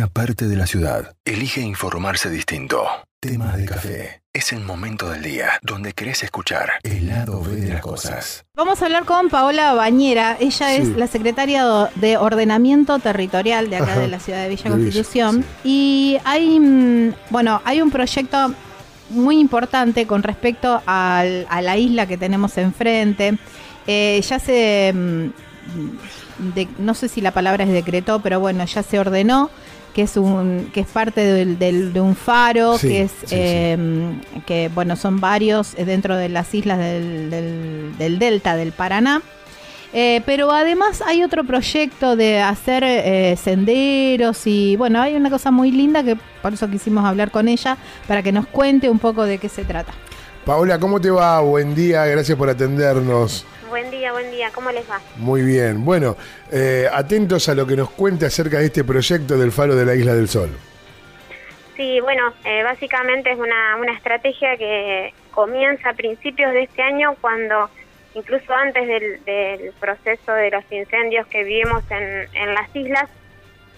una parte de la ciudad elige informarse distinto. Tema de café. Es el momento del día donde querés escuchar el lado B de las cosas. Vamos a hablar con Paola Bañera. Ella es la secretaria de Ordenamiento Territorial de acá Ajá. de la ciudad de Villa De Villa, Constitución. sí. Y hay, mm, bueno, hay un proyecto muy importante con respecto al- a la isla que tenemos enfrente. Eh, ya se, mm, de- no sé si la palabra es decretó, pero bueno, ya se ordenó que es un que es parte del- del- de un faro Sí, que es sí, sí. eh, que bueno son varios eh, dentro de las islas del, del- del delta del Paraná Eh, pero además hay otro proyecto de hacer eh, senderos y bueno hay una cosa muy linda que por eso quisimos hablar con ella para que nos cuente un poco de qué se trata Paola, ¿cómo te va? Buen día, gracias por atendernos. Buen día, buen día. ¿Cómo les va? Muy bien. Bueno, eh, atentos a lo que nos cuente acerca de este proyecto del Faro de la Isla del Sol. Sí, bueno, eh, básicamente es una, una estrategia que comienza a principios de este año cuando, incluso antes del, del proceso de los incendios que vivimos en, en las islas,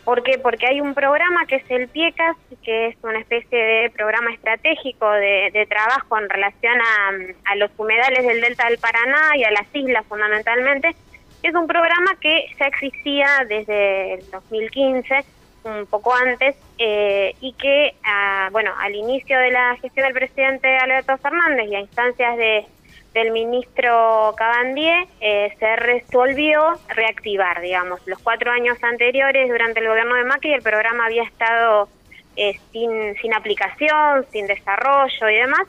¿por qué? Porque hay un programa que es el PIECAS, que es una especie de programa estratégico de, trabajo en relación a, a los humedales del delta del Paraná y a las islas fundamentalmente, es un programa que ya existía desde el 2015, un poco antes, eh, y que, ah, bueno, al inicio de la gestión del presidente Alberto Fernández y a instancias de, del ministro Cabandier, eh, se resolvió reactivar, digamos. Los cuatro años anteriores, durante el gobierno de Macri, el programa había estado eh, sin, sin aplicación, sin desarrollo y demás,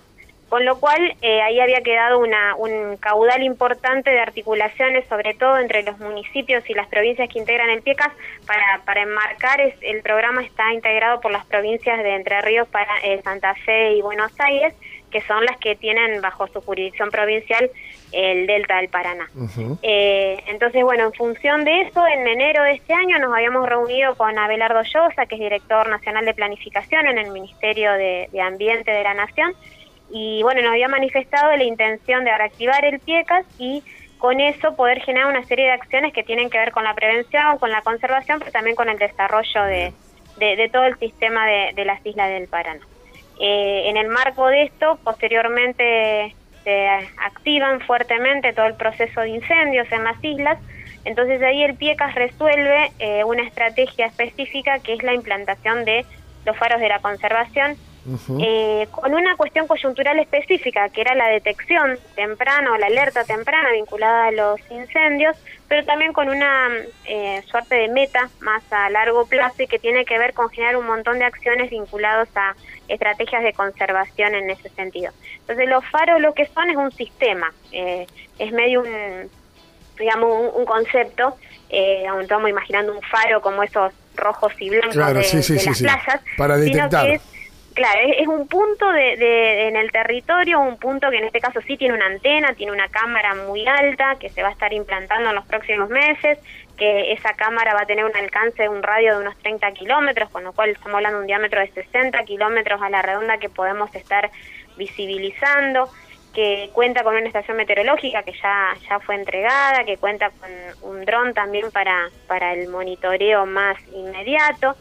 con lo cual eh, ahí había quedado una, un caudal importante de articulaciones, sobre todo entre los municipios y las provincias que integran el PIECAS, para, para enmarcar es, el programa está integrado por las provincias de Entre Ríos, para, eh, Santa Fe y Buenos Aires, que son las que tienen bajo su jurisdicción provincial el Delta del Paraná. Eh, entonces, bueno, en función de eso, en enero de este año nos habíamos reunido con Abelardo Llosa, que es director nacional de planificación en el Ministerio de, de Ambiente de la Nación, y bueno, nos había manifestado la intención de reactivar el PIECAS y con eso poder generar una serie de acciones que tienen que ver con la prevención, con la conservación, pero también con el desarrollo de, de- de todo el sistema de, de las islas del Paraná. Eh, en el marco de esto, posteriormente se activan fuertemente todo el proceso de incendios en las islas, entonces ahí el PIECAS resuelve eh, una estrategia específica que es la implantación de los faros de la conservación eh, con una cuestión coyuntural específica, que era la detección temprana o la alerta temprana vinculada a los incendios, pero también con una eh, suerte de meta más a largo plazo y que tiene que ver con generar un montón de acciones vinculados a estrategias de conservación en ese sentido. Entonces los faros lo que son es un sistema, eh, es medio un, digamos, un, un concepto, eh, aún estamos imaginando un faro como esos rojos y blancos Claro, de, sí, sí, de sí, las sí. playas, Para sino detectar. que es Claro, es, es un punto de, de- en el territorio, un punto que en este caso sí tiene una antena, tiene una cámara muy alta que se va a estar implantando en los próximos meses, que esa cámara va a tener un alcance de un radio de unos 30 kilómetros, con lo cual estamos hablando de un diámetro de 60 kilómetros a la redonda que podemos estar visibilizando, que cuenta con una estación meteorológica que ya, ya fue entregada, que cuenta con un dron también para, para el monitoreo más inmediato.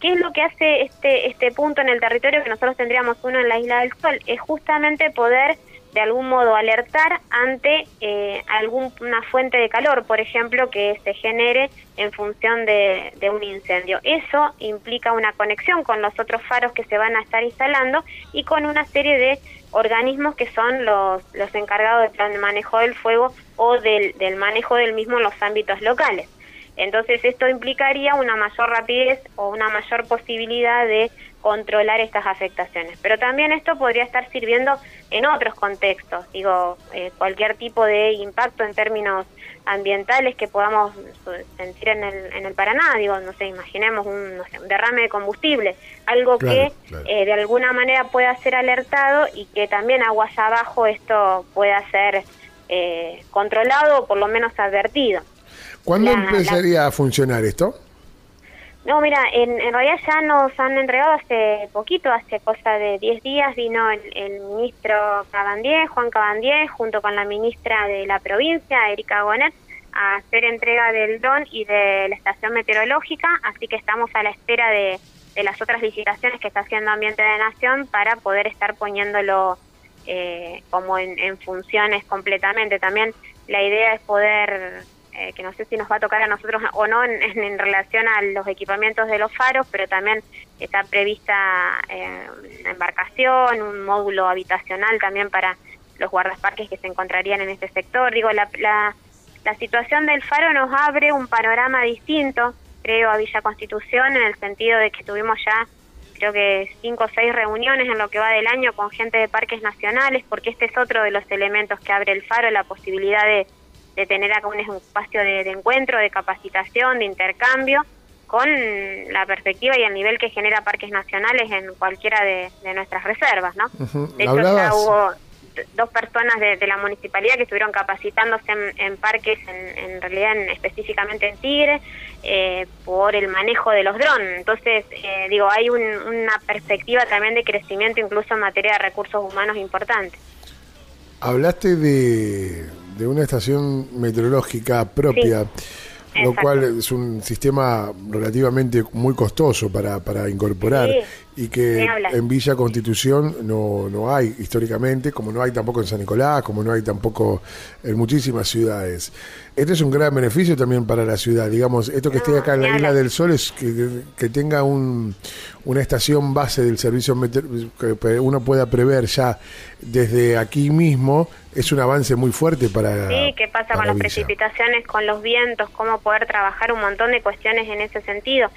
¿Qué es lo que hace este, este punto en el territorio que nosotros tendríamos uno en la Isla del Sol? Es justamente poder de algún modo alertar ante eh, alguna fuente de calor, por ejemplo, que se genere en función de, un incendio. Eso implica una conexión con los otros faros que se van a estar instalando y con una serie de organismos que son los, los encargados del manejo del fuego o del, del manejo del mismo en los ámbitos locales. Entonces esto implicaría una mayor rapidez o una mayor posibilidad de controlar estas afectaciones. Pero también esto podría estar sirviendo en otros contextos, digo, eh, cualquier tipo de impacto en términos ambientales que podamos sentir en el, en el Paraná, digo, no sé, imaginemos un, no sé, un derrame de combustible, algo Claro, que claro. eh, de alguna manera pueda ser alertado y que también aguas abajo esto pueda ser eh, controlado o por lo menos advertido. ¿Cuándo La- empezaría a funcionar esto? No, mira, en, en realidad ya nos han entregado hace poquito, hace cosa de 10 días, vino el, el ministro Cabandier, Juan Cabandier, junto con la ministra de la provincia, Erika Gonet, a hacer entrega del dron y de la estación meteorológica, así que estamos a la espera de, de las otras licitaciones que está haciendo Ambiente de Nación para poder estar poniéndolo eh, como en, funciones completamente. También la idea es poder, eh, que no sé si nos va a tocar a nosotros o no en, en, relación a los equipamientos de los faros, pero también está prevista eh, una embarcación, un módulo habitacional también para los guardaparques que se encontrarían en este sector. Digo, la, la, la situación del faro nos abre un panorama distinto, creo, a Villa Constitución, en el sentido de que tuvimos ya creo que cinco o seis reuniones en lo que va del año con gente de parques nacionales, porque este es otro de los elementos que abre el faro, la posibilidad de, de tener acá un espacio de, encuentro, de capacitación, de intercambio, con la perspectiva y el nivel que genera parques nacionales en cualquiera de, nuestras reservas, ¿no? De hecho, ya hubo dos personas de, la municipalidad que estuvieron capacitándose en, parques, en, realidad específicamente en Tigre, eh, por el manejo de los drones. Entonces, eh, digo, hay una perspectiva también de crecimiento incluso en materia de recursos humanos importante. Hablaste de, una estación meteorológica propia lo cual es un sistema relativamente muy costoso para, para incorporar y que en Villa Constitución no, no hay históricamente, como no hay tampoco en San Nicolás, como no hay tampoco en muchísimas ciudades. Este es un gran beneficio también para la ciudad, digamos, esto que esté acá en la Isla del Sol es que, que tenga un, una estación base del servicio que uno pueda prever ya desde aquí mismo es un avance muy fuerte para sí qué pasa con las precipitaciones con los vientos cómo poder trabajar un montón de cuestiones en ese sentido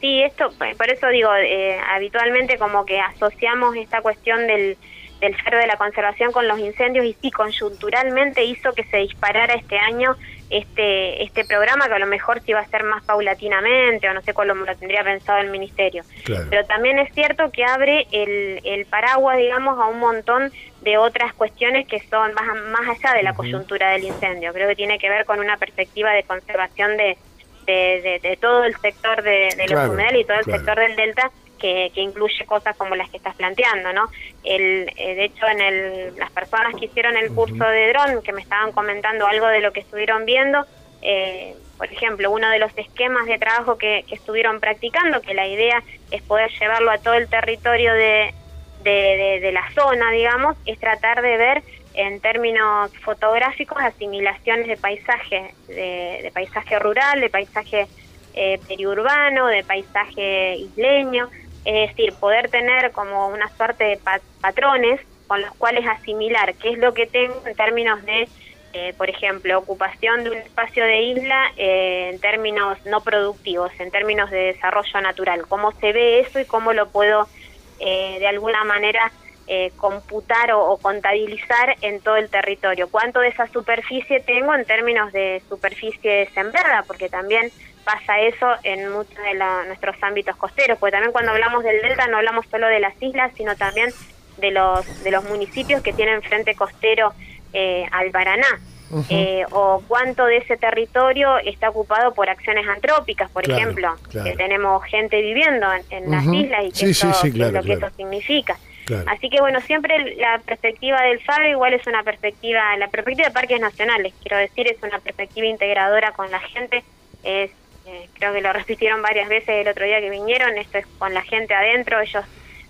sí esto por eso digo eh, habitualmente como que asociamos esta cuestión del del faro de la conservación con los incendios y sí conjunturalmente hizo que se disparara este año este este programa que a lo mejor sí va a ser más paulatinamente o no sé cómo lo tendría pensado el ministerio. Pero también es cierto que abre el, el paraguas, digamos, a un montón de otras cuestiones que son más, más allá de la coyuntura del incendio. Creo que tiene que ver con una perspectiva de conservación de, de, todo el sector de, los humedales y todo el sector del delta que, incluye cosas como las que estás planteando, ¿no? El, eh, de hecho, en el, las personas que hicieron el curso de dron, que me estaban comentando algo de lo que estuvieron viendo, eh, por ejemplo, uno de los esquemas de trabajo que, estuvieron practicando, que la idea es poder llevarlo a todo el territorio de, de, la zona, digamos, es tratar de ver en términos fotográficos asimilaciones de paisaje, de, paisaje rural, de paisaje eh, periurbano, de paisaje isleño, es decir, poder tener como una suerte de patrones con los cuales asimilar qué es lo que tengo en términos de, eh, por ejemplo, ocupación de un espacio de isla eh, en términos no productivos, en términos de desarrollo natural, cómo se ve eso y cómo lo puedo eh, de alguna manera computar o, contabilizar en todo el territorio. ¿Cuánto de esa superficie tengo en términos de superficie sembrada? Porque también pasa eso en muchos de nuestros ámbitos costeros, porque también cuando hablamos del delta no hablamos solo de las islas, sino también de los, de los municipios que tienen frente costero eh, al Paraná. Eh, o cuánto de ese territorio está ocupado por acciones antrópicas, por ejemplo, que tenemos gente viviendo en, las islas y que eso, lo que eso significa. Así que bueno, siempre la perspectiva del FARO igual es una perspectiva, la perspectiva de parques nacionales, quiero decir, es una perspectiva integradora con la gente, es eh, creo que lo repitieron varias veces el otro día que vinieron, esto es con la gente adentro, ellos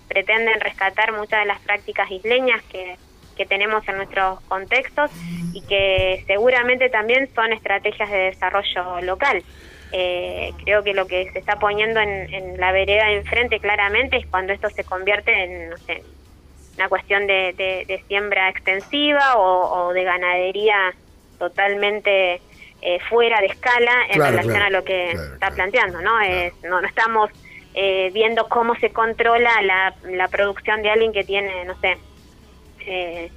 pretenden rescatar muchas de las prácticas isleñas que, que tenemos en nuestros contextos y que seguramente también son estrategias de desarrollo local. Eh, creo que lo que se está poniendo en, la vereda de enfrente claramente es cuando esto se convierte en, no sé, una cuestión de, siembra extensiva o, de ganadería totalmente eh, fuera de escala en relación a lo que está planteando, ¿no? Es, no, no estamos eh, viendo cómo se controla la, la producción de alguien que tiene, no sé, eh,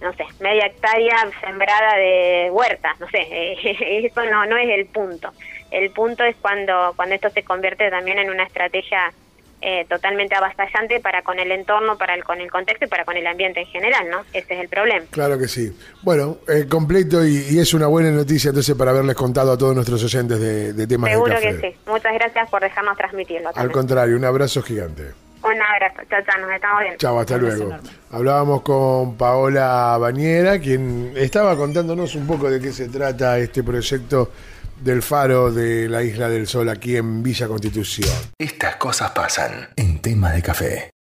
no sé, media hectárea sembrada de huertas, no sé, eso no, no es el punto. El punto es cuando, cuando esto se convierte también en una estrategia eh, totalmente avasallante para con el entorno, para el, con el contexto y para con el ambiente en general, ¿no? Ese es el problema. Claro que sí. Bueno, eh, completo y, es una buena noticia entonces para haberles contado a todos nuestros oyentes de, temas Seguro de café. que sí. Muchas gracias por dejarnos transmitirlo. Al contrario, un abrazo gigante. Un abrazo, chao, chao, nos estamos viendo. Chao, hasta luego. Hablábamos con Paola Bañera, quien estaba contándonos un poco de qué se trata este proyecto del faro de la Isla del Sol aquí en Villa Constitución. Estas cosas pasan en tema de café.